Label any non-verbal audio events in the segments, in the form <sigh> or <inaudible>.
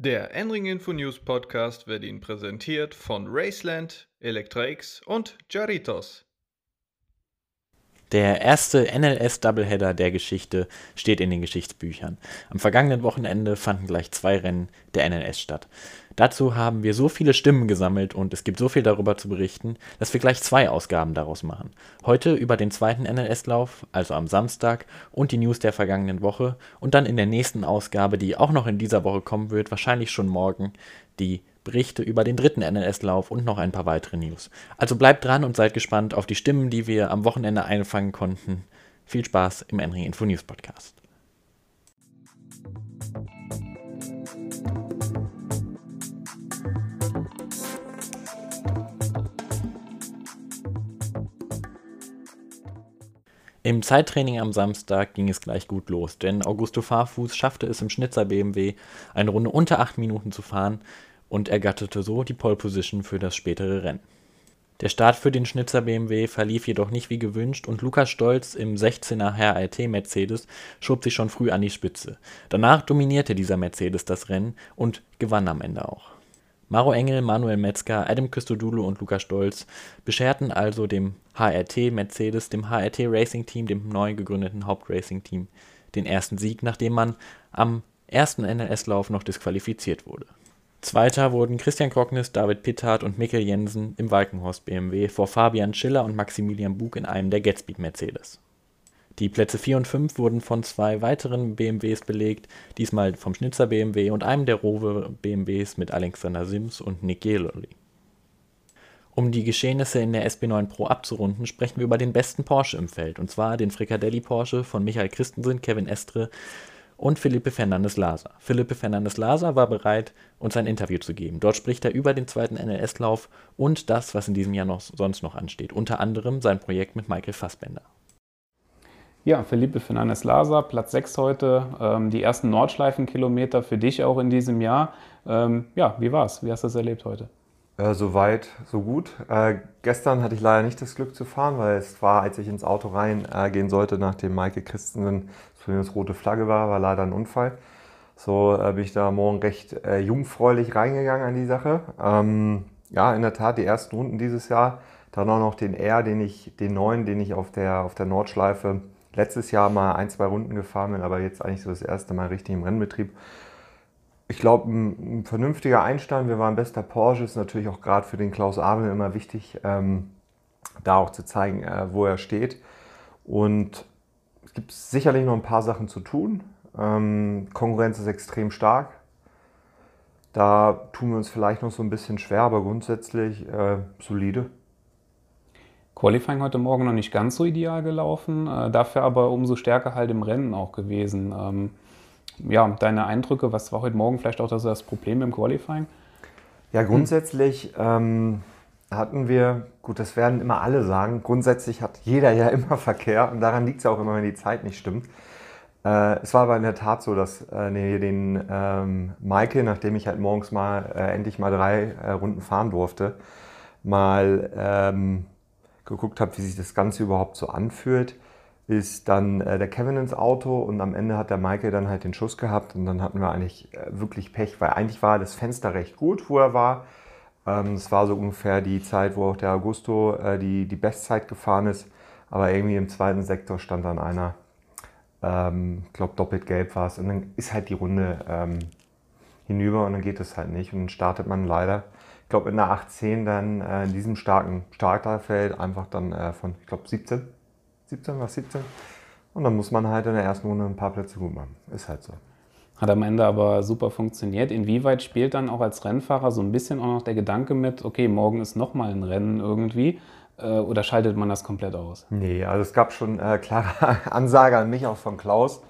Der Enring Info News Podcast wird Ihnen präsentiert von Raceland, Electra-X und Jaritos. Der erste NLS-Doubleheader der Geschichte steht in den Geschichtsbüchern. Am vergangenen Wochenende fanden gleich zwei Rennen der NLS statt. Dazu haben wir so viele Stimmen gesammelt und es gibt so viel darüber zu berichten, dass wir gleich zwei Ausgaben daraus machen. Heute über den zweiten NLS-Lauf, also am Samstag, und die News der vergangenen Woche und dann in der nächsten Ausgabe, die auch noch in dieser Woche kommen wird, wahrscheinlich schon morgen, die Berichte über den dritten NLS-Lauf und noch ein paar weitere News. Also bleibt dran und seid gespannt auf die Stimmen, die wir am Wochenende einfangen konnten. Viel Spaß im Enring Info News Podcast. Im Zeittraining am Samstag ging es gleich gut los, denn Augusto Farfuß schaffte es im Schnitzer BMW eine Runde unter 8 Minuten zu fahren und ergatterte so die Pole Position für das spätere Rennen. Der Start für den Schnitzer BMW verlief jedoch nicht wie gewünscht und Lukas Stolz im 16er HRT Mercedes schob sich schon früh an die Spitze. Danach dominierte dieser Mercedes das Rennen und gewann am Ende auch. Maro Engel, Manuel Metzger, Adam Christodoulou und Lukas Stolz bescherten also dem HRT Mercedes, dem HRT Racing Team, dem neu gegründeten Hauptracing Team, den ersten Sieg, nachdem man am ersten NLS-Lauf noch disqualifiziert wurde. Zweiter wurden Christian Krocknis, David Pittard und Mikkel Jensen im Walkenhorst BMW vor Fabian Schiller und Maximilian Bug in einem der Gatspeed Mercedes. Die Plätze 4 und 5 wurden von zwei weiteren BMWs belegt, diesmal vom Schnitzer BMW und einem der Rover BMWs mit Alexander Sims und Nick Geloli. Um die Geschehnisse in der SB9 Pro abzurunden, sprechen wir über den besten Porsche im Feld, und zwar den Fricadelli Porsche von Michael Christensen, Kevin Estre und Felipe Fernandes Laser. Felipe Fernandes Laser war bereit, uns ein Interview zu geben. Dort spricht er über den zweiten NLS-Lauf und das, was in diesem Jahr noch, sonst noch ansteht. Unter anderem sein Projekt mit Michael Fassbender. Ja, Felipe Fernandes Laser, Platz 6 heute, ähm, die ersten Nordschleifenkilometer für dich auch in diesem Jahr. Ähm, ja, wie war's? Wie hast du das erlebt heute? Äh, so weit, so gut. Äh, gestern hatte ich leider nicht das Glück zu fahren, weil es war, als ich ins Auto reingehen äh, sollte, nachdem Maike Christensen das rote Flagge war, war leider ein Unfall. So äh, bin ich da morgen recht äh, jungfräulich reingegangen an die Sache. Ähm, ja, in der Tat, die ersten Runden dieses Jahr. Dann auch noch den R, den ich, den neuen, den ich auf der, auf der Nordschleife letztes Jahr mal ein, zwei Runden gefahren bin, aber jetzt eigentlich so das erste Mal richtig im Rennbetrieb ich glaube, ein, ein, vernünftiger Einstand. Wir waren bester Porsche, ist natürlich auch gerade für den Klaus Abel immer wichtig, ähm, da auch zu zeigen, äh, wo er steht. Und es gibt sicherlich noch ein paar Sachen zu tun. Ähm, Konkurrenz ist extrem stark. Da tun wir uns vielleicht noch so ein bisschen schwer, aber grundsätzlich äh, solide. Qualifying heute Morgen noch nicht ganz so ideal gelaufen, äh, dafür aber umso stärker halt im Rennen auch gewesen. Ähm, ja, deine Eindrücke, was war heute Morgen vielleicht auch das, das Problem im Qualifying? Ja, grundsätzlich ähm, hatten wir, gut, das werden immer alle sagen, grundsätzlich hat jeder ja <laughs> immer Verkehr und daran liegt es ja auch immer, wenn die Zeit nicht stimmt. Äh, es war aber in der Tat so, dass äh, den ähm, Maike, nachdem ich halt morgens mal äh, endlich mal drei äh, Runden fahren durfte, mal ähm, geguckt habe, wie sich das Ganze überhaupt so anfühlt ist dann äh, der Kevin ins Auto und am Ende hat der Michael dann halt den Schuss gehabt und dann hatten wir eigentlich äh, wirklich Pech, weil eigentlich war das Fenster recht gut, wo er war. Ähm, es war so ungefähr die Zeit, wo auch der Augusto äh, die, die Bestzeit gefahren ist, aber irgendwie im zweiten Sektor stand dann einer, ähm, ich glaube doppelt gelb war es und dann ist halt die Runde ähm, hinüber und dann geht es halt nicht und dann startet man leider, ich glaube in der 18 dann äh, in diesem starken Starterfeld einfach dann äh, von, ich glaube 17 17, was 17. Und dann muss man halt in der ersten Runde ein paar Plätze gut machen. Ist halt so. Hat am Ende aber super funktioniert. Inwieweit spielt dann auch als Rennfahrer so ein bisschen auch noch der Gedanke mit, okay, morgen ist nochmal ein Rennen irgendwie? Äh, oder schaltet man das komplett aus? Nee, also es gab schon äh, klare <laughs> Ansage an mich auch von Klaus,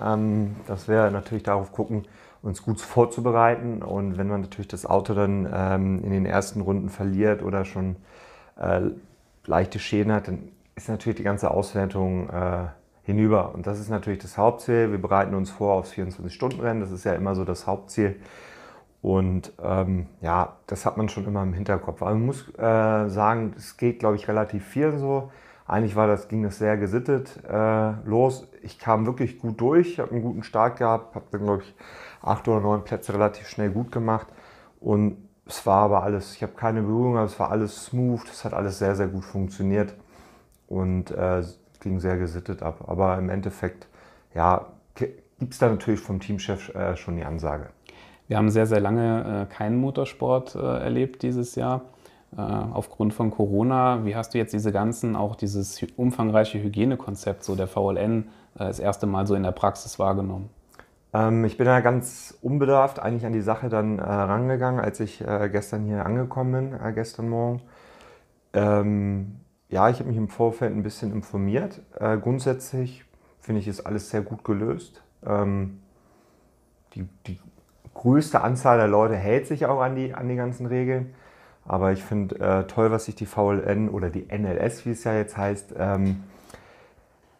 ähm, dass wir natürlich darauf gucken, uns gut vorzubereiten. Und wenn man natürlich das Auto dann ähm, in den ersten Runden verliert oder schon äh, leichte Schäden hat, dann ist natürlich die ganze Auswertung äh, hinüber. Und das ist natürlich das Hauptziel. Wir bereiten uns vor aufs 24-Stunden-Rennen. Das ist ja immer so das Hauptziel. Und ähm, ja, das hat man schon immer im Hinterkopf. Aber man muss äh, sagen, es geht, glaube ich, relativ viel so. Eigentlich war das, ging das sehr gesittet äh, los. Ich kam wirklich gut durch, habe einen guten Start gehabt, habe dann, glaube ich, acht oder neun Plätze relativ schnell gut gemacht. Und es war aber alles, ich habe keine Berührung, aber es war alles smooth, es hat alles sehr, sehr gut funktioniert und äh, ging sehr gesittet ab. Aber im Endeffekt, ja, gibt es da natürlich vom Teamchef äh, schon die Ansage. Wir haben sehr, sehr lange äh, keinen Motorsport äh, erlebt dieses Jahr aufgrund von Corona. Wie hast du jetzt diese ganzen, auch dieses umfangreiche Hygienekonzept so der VLN äh, das erste Mal so in der Praxis wahrgenommen? Ähm, ich bin da ganz unbedarft eigentlich an die Sache dann äh, rangegangen, als ich äh, gestern hier angekommen bin, äh, gestern Morgen. Ähm, ja, ich habe mich im Vorfeld ein bisschen informiert. Äh, grundsätzlich finde ich, ist alles sehr gut gelöst. Ähm, die, die, größte Anzahl der Leute hält sich auch an die, an die ganzen Regeln. Aber ich finde äh, toll, was sich die VLN oder die NLS, wie es ja jetzt heißt, ähm,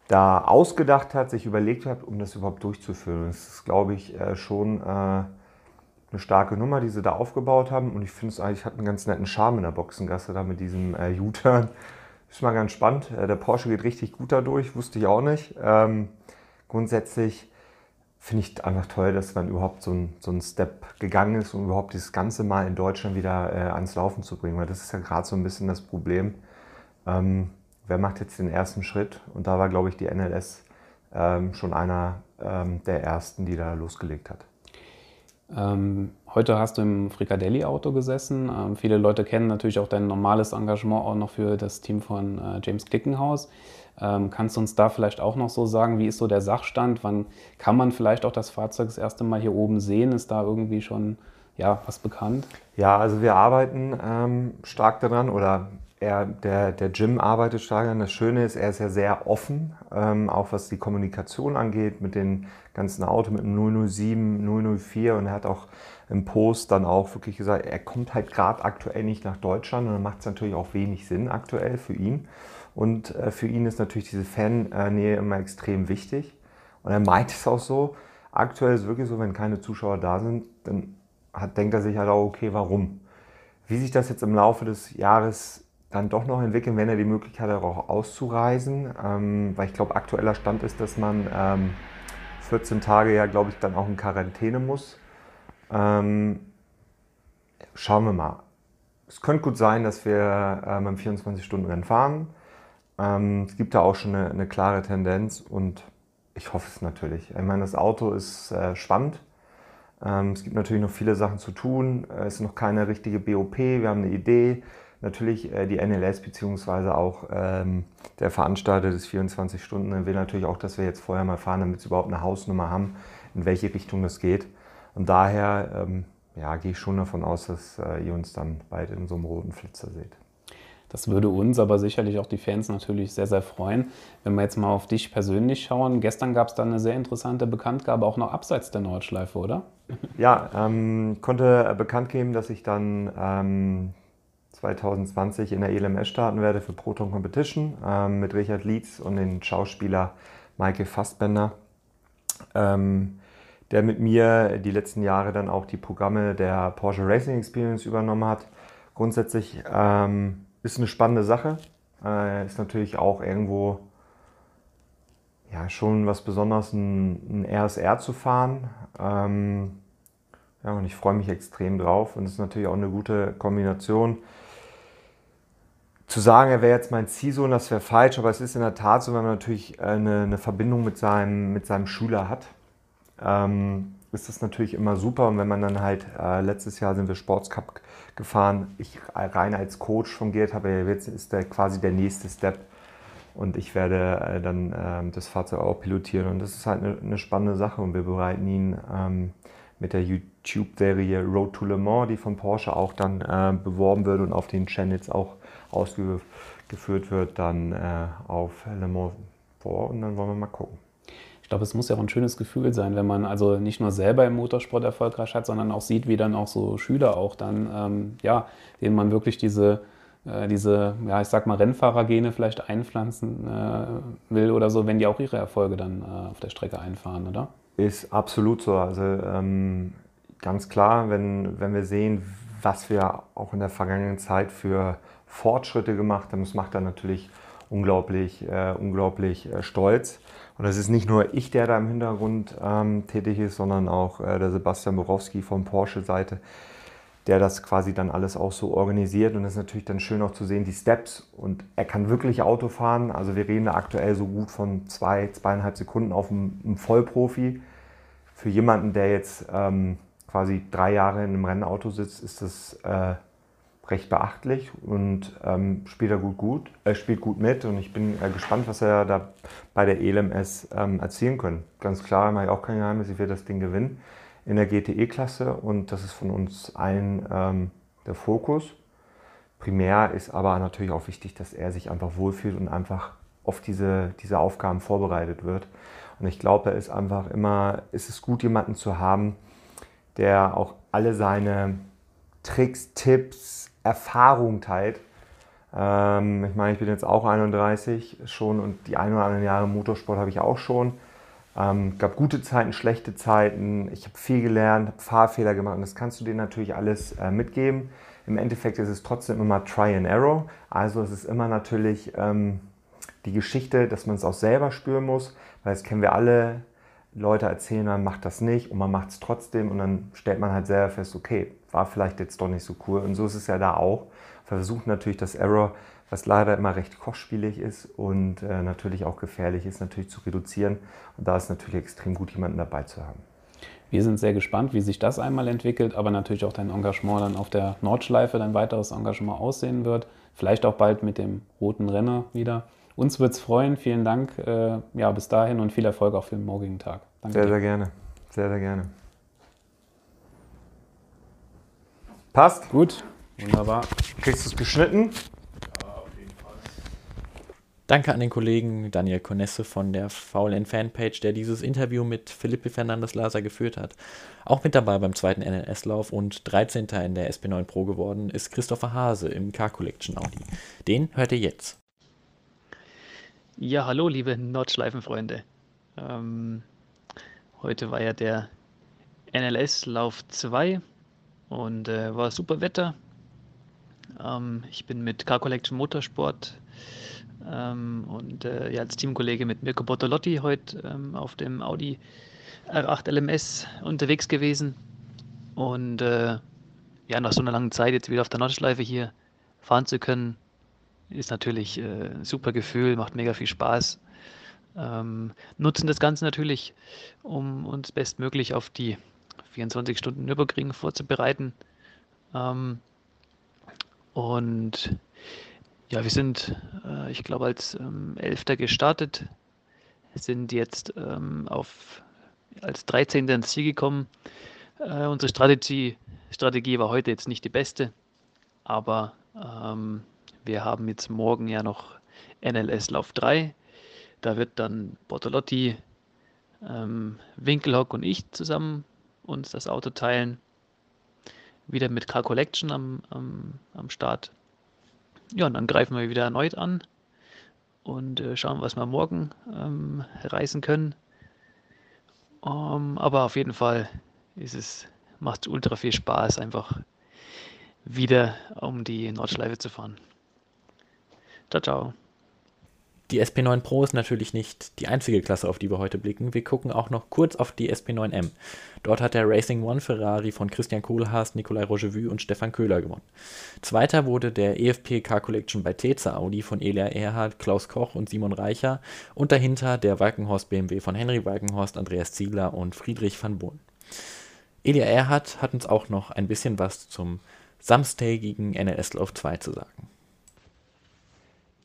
da ausgedacht hat, sich überlegt hat, um das überhaupt durchzuführen. Das ist, glaube ich, äh, schon äh, eine starke Nummer, die sie da aufgebaut haben. Und ich finde es eigentlich hat einen ganz netten Charme in der Boxengasse da mit diesem äh, U-Turn. <laughs> Ist mal ganz spannend. Äh, der Porsche geht richtig gut dadurch, wusste ich auch nicht. Ähm, grundsätzlich finde ich einfach toll, dass man überhaupt so ein, so Step gegangen ist, um überhaupt dieses Ganze mal in Deutschland wieder äh, ans Laufen zu bringen. Weil das ist ja gerade so ein bisschen das Problem. Ähm, wer macht jetzt den ersten Schritt? Und da war, glaube ich, die NLS ähm, schon einer ähm, der ersten, die da losgelegt hat. Ähm, heute hast du im Fricadelli-Auto gesessen. Ähm, viele Leute kennen natürlich auch dein normales Engagement auch noch für das Team von äh, James Klickenhaus. Ähm, kannst du uns da vielleicht auch noch so sagen, wie ist so der Sachstand? Wann kann man vielleicht auch das Fahrzeug das erste Mal hier oben sehen? Ist da irgendwie schon ja, was bekannt? Ja, also wir arbeiten ähm, stark daran oder er, der, der Jim arbeitet stark daran. Das Schöne ist, er ist ja sehr offen, ähm, auch was die Kommunikation angeht mit den ganzen Autos, mit dem 007, 004 und er hat auch im Post dann auch wirklich gesagt, er kommt halt gerade aktuell nicht nach Deutschland und dann macht es natürlich auch wenig Sinn aktuell für ihn. Und äh, für ihn ist natürlich diese Fannähe immer extrem wichtig. Und er meint es auch so. Aktuell ist es wirklich so, wenn keine Zuschauer da sind, dann hat, denkt er sich halt auch, okay, warum? Wie sich das jetzt im Laufe des Jahres dann doch noch entwickeln, wenn er die Möglichkeit hat, auch auszureisen. Ähm, weil ich glaube, aktueller Stand ist, dass man ähm, 14 Tage ja, glaube ich, dann auch in Quarantäne muss. Ähm, schauen wir mal. Es könnte gut sein, dass wir ähm, im 24-Stunden-Rennen fahren. Ähm, es gibt da auch schon eine, eine, klare Tendenz und ich hoffe es natürlich. Ich meine, das Auto ist äh, spannend. Ähm, es gibt natürlich noch viele Sachen zu tun. Es ist noch keine richtige BOP. Wir haben eine Idee natürlich äh, die NLS beziehungsweise auch ähm, der Veranstalter des 24 Stunden will natürlich auch, dass wir jetzt vorher mal fahren, damit sie überhaupt eine Hausnummer haben, in welche Richtung das geht. Und daher ähm, ja, gehe ich schon davon aus, dass äh, ihr uns dann bald in so einem roten Flitzer seht. Das würde uns, aber sicherlich auch die Fans natürlich sehr, sehr freuen. Wenn wir jetzt mal auf dich persönlich schauen, gestern gab es dann eine sehr interessante Bekanntgabe, auch noch abseits der Nordschleife, oder? Ja, ähm, konnte bekannt geben, dass ich dann ähm, 2020 in der ELMS starten werde für Proton Competition ähm, mit Richard Lietz und den Schauspieler Michael Fassbender, ähm, der mit mir die letzten Jahre dann auch die Programme der Porsche Racing Experience übernommen hat. Grundsätzlich ähm, ist eine spannende Sache, äh, ist natürlich auch irgendwo ja, schon was Besonderes, ein, ein RSR zu fahren. Ähm, ja, und ich freue mich extrem drauf und es ist natürlich auch eine gute Kombination zu sagen, er wäre jetzt mein Ziehsohn, das wäre falsch, aber es ist in der Tat so, wenn man natürlich eine, eine Verbindung mit seinem, mit seinem Schüler hat, ähm, ist das natürlich immer super. Und wenn man dann halt, äh, letztes Jahr sind wir Sportscup gefahren, ich rein als Coach fungiert habe, jetzt ist der quasi der nächste Step. Und ich werde äh, dann äh, das Fahrzeug auch pilotieren. Und das ist halt eine, eine spannende Sache. Und wir bereiten ihn ähm, mit der YouTube-Serie Road to Le Mans, die von Porsche auch dann äh, beworben wird und auf den Channels auch ausgeführt wird, dann äh, auf Le Mans vor und dann wollen wir mal gucken. Ich glaube, es muss ja auch ein schönes Gefühl sein, wenn man also nicht nur selber im Motorsport erfolgreich hat, sondern auch sieht, wie dann auch so Schüler auch dann, ähm, ja, denen man wirklich diese, äh, diese, ja, ich sag mal, Rennfahrergene vielleicht einpflanzen äh, will oder so, wenn die auch ihre Erfolge dann äh, auf der Strecke einfahren, oder? Ist absolut so. Also ähm, ganz klar, wenn, wenn wir sehen, was wir auch in der vergangenen Zeit für Fortschritte gemacht haben. Das macht dann natürlich unglaublich, äh, unglaublich äh, stolz. Und es ist nicht nur ich, der da im Hintergrund ähm, tätig ist, sondern auch äh, der Sebastian Borowski von Porsche-Seite, der das quasi dann alles auch so organisiert. Und es ist natürlich dann schön auch zu sehen, die Steps. Und er kann wirklich Auto fahren. Also wir reden da aktuell so gut von zwei, zweieinhalb Sekunden auf einem, Vollprofi. Für jemanden, der jetzt ähm, quasi drei Jahre in einem Rennauto sitzt, ist das äh, recht beachtlich und ähm, spielt er gut, gut, äh, spielt gut mit und ich bin äh, gespannt, was er da bei der ELMS ähm, erzielen können. Ganz klar, mache ich auch kein Geheimnis, ich werde das Ding gewinnen in der GTE-Klasse und das ist von uns allen ähm, der Fokus. Primär ist aber natürlich auch wichtig, dass er sich einfach wohlfühlt und einfach auf diese, diese Aufgaben vorbereitet wird. Und ich glaube, er ist einfach immer, ist es gut, jemanden zu haben, der auch alle seine Tricks, Tipps, Erfahrung teilt. Ähm, ich meine, ich bin jetzt auch 31 schon und die ein oder anderen Jahre Motorsport habe ich auch schon. Ähm, gab gute Zeiten, schlechte Zeiten. Ich habe viel gelernt, habe Fahrfehler gemacht und das kannst du dir natürlich alles äh, mitgeben. Im Endeffekt ist es trotzdem immer Try and Error. Also es ist immer natürlich ähm, die Geschichte, dass man es auch selber spüren muss, weil das kennen wir alle. Leute erzählen, man macht das nicht und man macht es trotzdem und dann stellt man halt selber fest, okay, war vielleicht jetzt doch nicht so cool. Und so ist es ja da auch. Wir versuchen natürlich das Error, was leider immer recht kostspielig ist und äh, natürlich auch gefährlich ist, natürlich zu reduzieren. Und da ist natürlich extrem gut, jemanden dabei zu haben. Wir sind sehr gespannt, wie sich das einmal entwickelt, aber natürlich auch dein Engagement dann auf der Nordschleife, dein weiteres Engagement aussehen wird. Vielleicht auch bald mit dem roten Renner wieder. Uns wird es freuen. Vielen Dank. Äh, ja, bis dahin und viel Erfolg auch für den morgigen Tag. Danke sehr, sehr gerne. Sehr, sehr gerne. Passt? Gut, wunderbar. Kriegst du es geschnitten? Danke an den Kollegen Daniel Konesse von der VLN Fanpage, der dieses Interview mit Felipe Fernandes Laser geführt hat. Auch mit dabei beim zweiten NLS-Lauf und 13. in der SP9 Pro geworden ist Christopher Hase im Car Collection Audi. Den hört ihr jetzt. Ja, hallo, liebe Nordschleifenfreunde. Ähm, heute war ja der NLS-Lauf 2 und äh, war super Wetter. Ähm, ich bin mit Car Collection Motorsport ähm, und äh, ja, als Teamkollege mit Mirko Bortolotti heute ähm, auf dem Audi R8 LMS unterwegs gewesen. Und äh, ja, nach so einer langen Zeit jetzt wieder auf der Nordschleife hier fahren zu können, ist natürlich äh, ein super Gefühl, macht mega viel Spaß. Ähm, nutzen das Ganze natürlich, um uns bestmöglich auf die 24 Stunden Nürburgring vorzubereiten. Ähm, und ja, wir sind, äh, ich glaube, als ähm, Elfter gestartet, sind jetzt ähm, auf, als 13. ins Ziel gekommen. Äh, unsere Strategie, Strategie war heute jetzt nicht die beste, aber ähm, wir haben jetzt morgen ja noch NLS Lauf 3. Da wird dann Bortolotti, ähm, Winkelhock und ich zusammen uns das Auto teilen. Wieder mit Car Collection am, am, am Start. Ja, und dann greifen wir wieder erneut an und äh, schauen, was wir morgen ähm, reisen können. Um, ähm, aber auf jeden Fall ist es, macht es ultra viel Spaß, einfach wieder um die Nordschleife zu fahren. Ciao, ciao. Die SP9 Pro ist natürlich nicht die einzige Klasse, auf die wir heute blicken. Wir gucken auch noch kurz auf die SP9M. Dort hat der Racing One Ferrari von Christian Kohlhaas, Nikolai Rochevue und Stefan Köhler gewonnen. Zweiter wurde der EFP Car Collection bei Teza Audi von Elia Erhard, Klaus Koch und Simon Reicher und dahinter der Walkenhorst BMW von Henry Walkenhorst, Andreas Ziegler und Friedrich van Bohn. Elia Erhard hat uns auch noch ein bisschen was zum samstägigen NLS Lauf 2 zu sagen.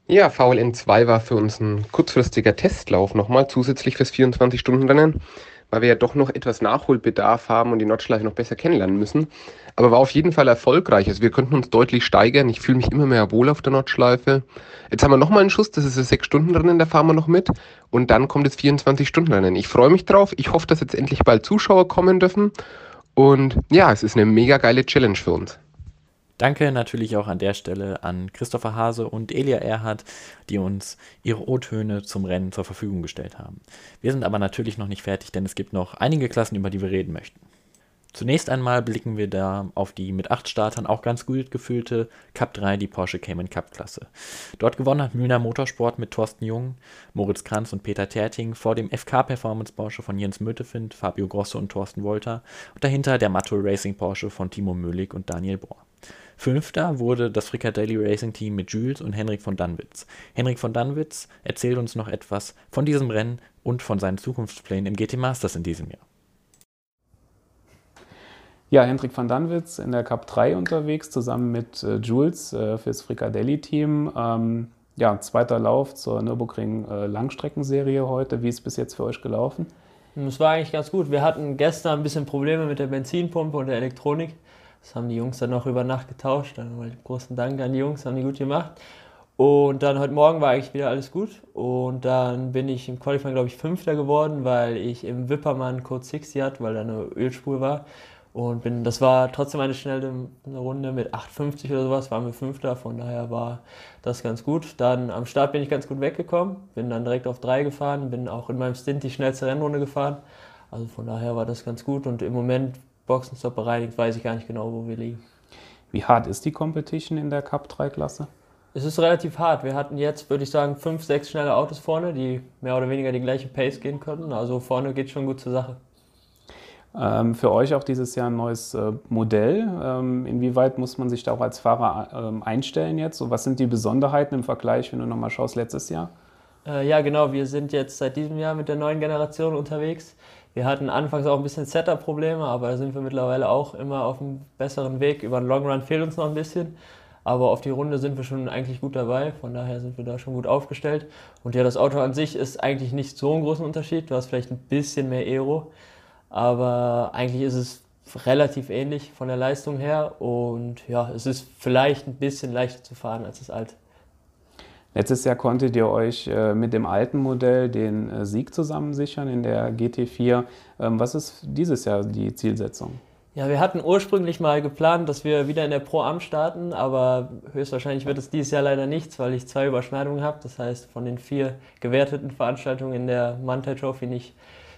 Ja, VLN 2 war für uns ein kurzfristiger Testlauf nochmal zusätzlich fürs 24-Stunden-Rennen, weil wir ja doch noch etwas Nachholbedarf haben und die Nordschleife noch besser kennenlernen müssen. Aber war auf jeden Fall erfolgreich. Also wir konnten uns deutlich steigern. Ich fühle mich immer mehr wohl auf der Nordschleife. Jetzt haben wir nochmal einen Schuss, das ist das 6-Stunden-Rennen, da fahren wir noch mit. Und dann kommt das 24-Stunden-Rennen. Ich freue mich drauf. Ich hoffe, dass jetzt endlich bald Zuschauer kommen dürfen. Und ja, es ist eine mega geile Challenge für uns. Danke natürlich auch an der Stelle an Christopher Hase und Elia Erhardt, die uns ihre O-Töne zum Rennen zur Verfügung gestellt haben. Wir sind aber natürlich noch nicht fertig, denn es gibt noch einige Klassen, über die wir reden möchten. Zunächst einmal blicken wir da auf die mit acht Startern auch ganz gut gefüllte Cup 3, die Porsche Cayman Cup Klasse. Dort gewonnen hat Mühner Motorsport mit Thorsten Jung, Moritz Kranz und Peter Terting vor dem FK Performance Porsche von Jens Mötefind, Fabio Grosso und Thorsten Wolter und dahinter der Matto Racing Porsche von Timo Möhlig und Daniel Bohr. Fünfter wurde das Fricadelli Racing Team mit Jules und Henrik von Danwitz. Henrik von Danwitz erzählt uns noch etwas von diesem Rennen und von seinen Zukunftsplänen im GT Masters in diesem Jahr. Ja, Hendrik van Danwitz in der Cup 3 unterwegs, zusammen mit äh, Jules äh, fürs Fricadelli-Team. Ähm, ja, zweiter Lauf zur Nürburgring äh, Langstreckenserie heute. Wie ist es bis jetzt für euch gelaufen? Es war eigentlich ganz gut. Wir hatten gestern ein bisschen Probleme mit der Benzinpumpe und der Elektronik. Das haben die Jungs dann noch über Nacht getauscht. Dann mal großen Dank an die Jungs, haben die gut gemacht. Und dann heute Morgen war eigentlich wieder alles gut. Und dann bin ich im Qualifying, glaube ich, Fünfter geworden, weil ich im Wippermann Code 60 hatte, weil da eine Ölspur war. Und bin, das war trotzdem eine schnelle Runde mit 8,50 oder sowas, waren wir Fünfter, von daher war das ganz gut. Dann am Start bin ich ganz gut weggekommen, bin dann direkt auf 3 gefahren, bin auch in meinem Stint die schnellste Rennrunde gefahren. Also von daher war das ganz gut und im Moment Boxenstopp bereinigt, weiß ich gar nicht genau, wo wir liegen. Wie hart ist die Competition in der Cup 3 Klasse? Es ist relativ hart. Wir hatten jetzt, würde ich sagen, fünf, sechs schnelle Autos vorne, die mehr oder weniger die gleiche Pace gehen könnten. Also vorne geht schon gut zur Sache. Ähm, für euch auch dieses Jahr ein neues äh, Modell. Ähm, inwieweit muss man sich da auch als Fahrer ähm, einstellen jetzt? So, was sind die Besonderheiten im Vergleich, wenn du nochmal schaust, letztes Jahr? Äh, ja, genau. Wir sind jetzt seit diesem Jahr mit der neuen Generation unterwegs. Wir hatten anfangs auch ein bisschen Setup-Probleme, aber da sind wir mittlerweile auch immer auf einem besseren Weg. Über den Long Run fehlt uns noch ein bisschen. Aber auf die Runde sind wir schon eigentlich gut dabei. Von daher sind wir da schon gut aufgestellt. Und ja, das Auto an sich ist eigentlich nicht so ein großen Unterschied. Du hast vielleicht ein bisschen mehr Aero aber eigentlich ist es relativ ähnlich von der Leistung her und ja, es ist vielleicht ein bisschen leichter zu fahren als das alte. Letztes Jahr konntet ihr euch äh, mit dem alten Modell den äh, Sieg zusammensichern in der GT4. Ähm, was ist dieses Jahr die Zielsetzung? Ja, wir hatten ursprünglich mal geplant, dass wir wieder in der Pro Am starten, aber höchstwahrscheinlich wird es dieses Jahr leider nichts, weil ich zwei Überschneidungen habe. Das heißt, von den vier gewerteten Veranstaltungen in der Mantel Trophy nicht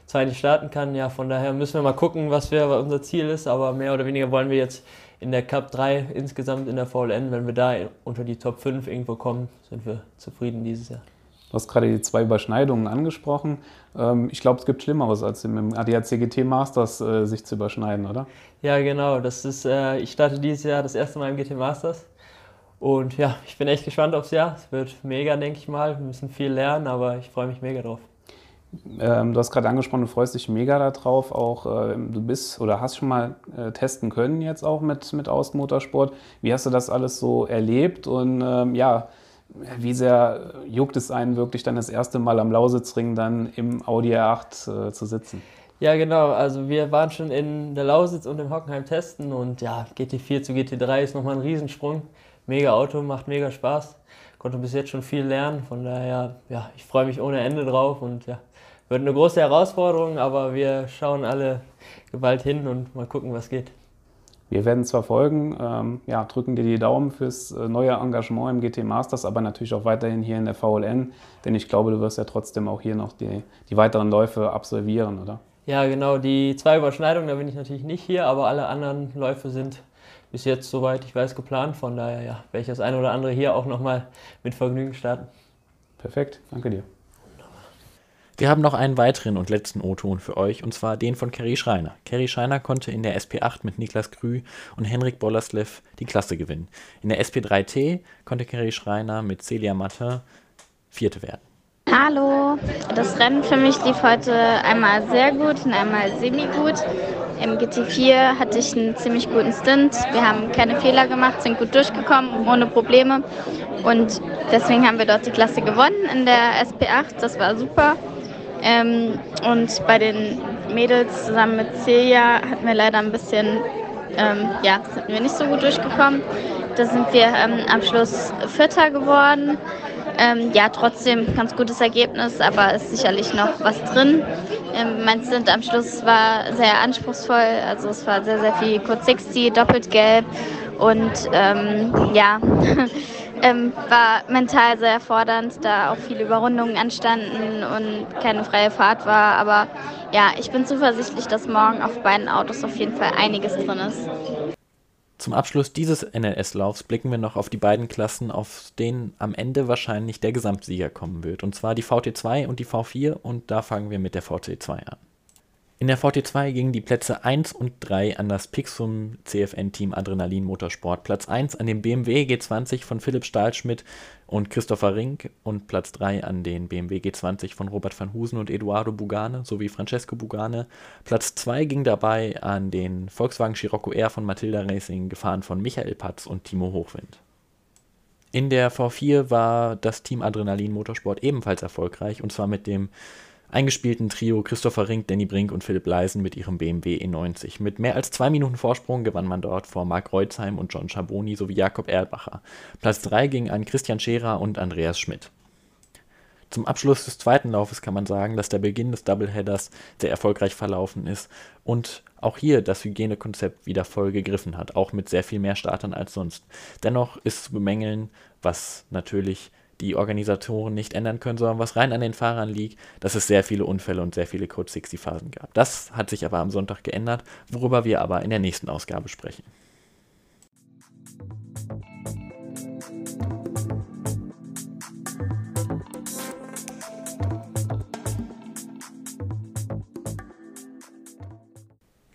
zwar nicht starten kann. Ja, von daher müssen wir mal gucken, was, wir, was unser Ziel ist, aber mehr oder weniger wollen wir jetzt in der Cup 3 insgesamt in der VLN, wenn wir da unter die Top 5 irgendwo kommen, sind wir zufrieden dieses Jahr. Du hast gerade die zwei Überschneidungen angesprochen. Ähm, ich glaube, es gibt Schlimmeres, als im ADAC GT Masters äh, sich zu überschneiden, oder? Ja, genau. Das ist, äh, ich starte dieses Jahr das erste Mal im GT Masters. Und ja, ich bin echt gespannt aufs Jahr. Es wird mega, denke ich mal. Wir müssen viel lernen, aber ich freue mich mega drauf. Ähm, du hast gerade angesprochen, du freust dich mega darauf. Auch äh, du bist oder hast schon mal äh, testen können jetzt auch mit, mit Außenmotorsport. Wie hast du das alles so erlebt? Und ähm, ja, wie sehr juckt es einen wirklich dann das erste Mal am Lausitzring dann im Audi R8 äh, zu sitzen? Ja, genau. Also wir waren schon in der Lausitz und im Hockenheim testen und ja, GT4 zu GT3 ist nochmal ein Riesensprung. Mega Auto, macht mega Spaß. Konnte bis jetzt schon viel lernen. Von daher, ja, ich freue mich ohne Ende drauf und ja, wird eine große Herausforderung, aber wir schauen alle gewalt hin und mal gucken, was geht. Wir werden es verfolgen, ähm, ja, drücken dir die Daumen fürs äh, neue Engagement im GT Masters, aber natürlich auch weiterhin hier in der VLN, denn ich glaube, du wirst ja trotzdem auch hier noch die, die weiteren Läufe absolvieren, oder? Ja, genau, die zwei Überschneidungen, da bin ich natürlich nicht hier, aber alle anderen Läufe sind bis jetzt, soweit ich weiß, geplant. Von daher ja, werde ich das eine oder andere hier auch nochmal mit Vergnügen starten. Perfekt, danke dir. Wir haben noch einen weiteren und letzten O-Ton für euch, und zwar den von Kerry Schreiner. Kerry Schreiner konnte in der SP8 mit Niklas Krü und Henrik Bollerslev die Klasse gewinnen. In der SP3T konnte Kerry Schreiner mit Celia Matte Vierte werden. Hallo, das Rennen für mich lief heute einmal sehr gut und einmal semi-gut. Im GT4 hatte ich einen ziemlich guten Stint. Wir haben keine Fehler gemacht, sind gut durchgekommen, ohne Probleme. Und deswegen haben wir dort die Klasse gewonnen in der SP8. Das war super. Ähm, und bei den Mädels zusammen mit Celia hatten wir leider ein bisschen, ähm, ja, sind wir nicht so gut durchgekommen. Da sind wir ähm, am Schluss Vierter geworden. Ähm, ja, trotzdem ganz gutes Ergebnis, aber ist sicherlich noch was drin. Ähm, mein Stint am Schluss war sehr anspruchsvoll, also es war sehr, sehr viel Code 60, doppelt gelb und ähm, ja, <laughs> Ähm, war mental sehr fordernd, da auch viele Überrundungen anstanden und keine freie Fahrt war. Aber ja, ich bin zuversichtlich, dass morgen auf beiden Autos auf jeden Fall einiges drin ist. Zum Abschluss dieses NLS-Laufs blicken wir noch auf die beiden Klassen, auf denen am Ende wahrscheinlich der Gesamtsieger kommen wird. Und zwar die VT2 und die V4 und da fangen wir mit der VT2 an. In der VT2 gingen die Plätze 1 und 3 an das Pixum CFN Team Adrenalin Motorsport, Platz 1 an den BMW G20 von Philipp Stahlschmidt und Christopher Rink und Platz 3 an den BMW G20 von Robert van Husen und Eduardo Bugane sowie Francesco Bugane. Platz 2 ging dabei an den Volkswagen Scirocco R von Matilda Racing, gefahren von Michael Patz und Timo Hochwind. In der V4 war das Team Adrenalin Motorsport ebenfalls erfolgreich und zwar mit dem eingespielten Trio Christopher Rink, Danny Brink und Philipp Leisen mit ihrem BMW E90. Mit mehr als zwei Minuten Vorsprung gewann man dort vor Marc Reutzheim und John Schaboni sowie Jakob Erlbacher. Platz 3 ging an Christian Scherer und Andreas Schmidt. Zum Abschluss des zweiten Laufes kann man sagen, dass der Beginn des Doubleheaders sehr erfolgreich verlaufen ist und auch hier das Hygienekonzept wieder voll gegriffen hat, auch mit sehr viel mehr Startern als sonst. Dennoch ist zu bemängeln, was natürlich die Organisatoren nicht ändern können, sondern was rein an den Fahrern liegt, dass es sehr viele Unfälle und sehr viele Code 60 Phasen gab. Das hat sich aber am Sonntag geändert, worüber wir aber in der nächsten Ausgabe sprechen.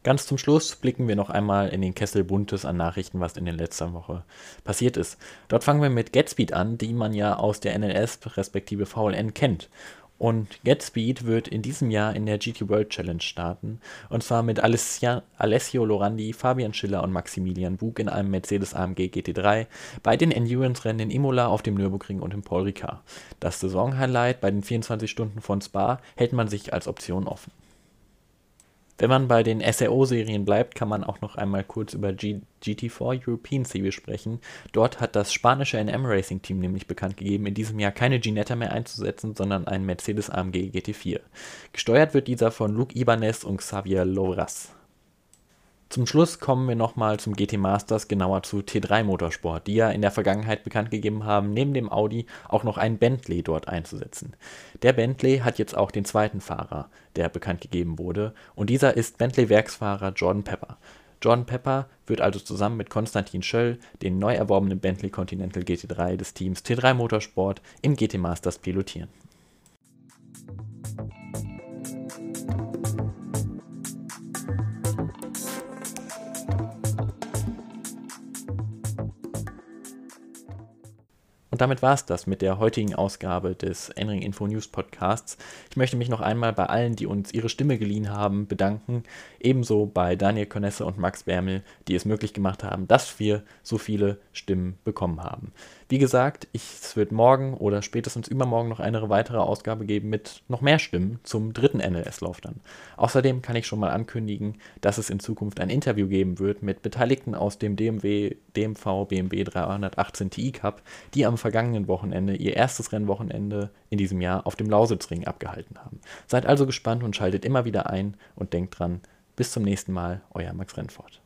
Ganz zum Schluss blicken wir noch einmal in den Kessel Buntes an Nachrichten, was in der letzten Woche passiert ist. Dort fangen wir mit GetSpeed an, die man ja aus der NLS respektive VLN kennt. Und GetSpeed wird in diesem Jahr in der GT World Challenge starten. Und zwar mit Alessia, Alessio Lorandi, Fabian Schiller und Maximilian Bug in einem Mercedes AMG GT3 bei den Endurance-Rennen in Imola, auf dem Nürburgring und im Paul Ricard. Das Saisonhighlight bei den 24 Stunden von Spa hält man sich als Option offen. Wenn man bei den SRO-Serien bleibt, kann man auch noch einmal kurz über G GT4 European Series sprechen. Dort hat das spanische NM Racing Team nämlich bekannt gegeben, in diesem Jahr keine Ginetta mehr einzusetzen, sondern einen Mercedes AMG GT4. Gesteuert wird dieser von Luke Ibanez und Xavier Loras. Zum Schluss kommen wir nochmal zum GT Masters, genauer zu T3 Motorsport, die ja in der Vergangenheit bekannt gegeben haben, neben dem Audi auch noch einen Bentley dort einzusetzen. Der Bentley hat jetzt auch den zweiten Fahrer, der bekannt gegeben wurde, und dieser ist Bentley-Werksfahrer Jordan Pepper. Jordan Pepper wird also zusammen mit Konstantin Schöll den neu erworbenen Bentley Continental GT3 des Teams T3 Motorsport im GT Masters pilotieren. Und damit war es das mit der heutigen Ausgabe des Enring Info News Podcasts. Ich möchte mich noch einmal bei allen, die uns ihre Stimme geliehen haben, bedanken. Ebenso bei Daniel Konesse und Max Bärmel, die es möglich gemacht haben, dass wir so viele Stimmen bekommen haben. Wie gesagt, ich, es wird morgen oder spätestens übermorgen noch eine weitere Ausgabe geben mit noch mehr Stimmen zum dritten NLS-Lauf dann. Außerdem kann ich schon mal ankündigen, dass es in Zukunft ein Interview geben wird mit Beteiligten aus dem DMW, DMV, BMW 318 Ti Cup, die am vergangenen Wochenende ihr erstes Rennwochenende in diesem Jahr auf dem Lausitzring abgehalten haben. Seid also gespannt und schaltet immer wieder ein und denkt dran, bis zum nächsten Mal, euer Max Rennfort.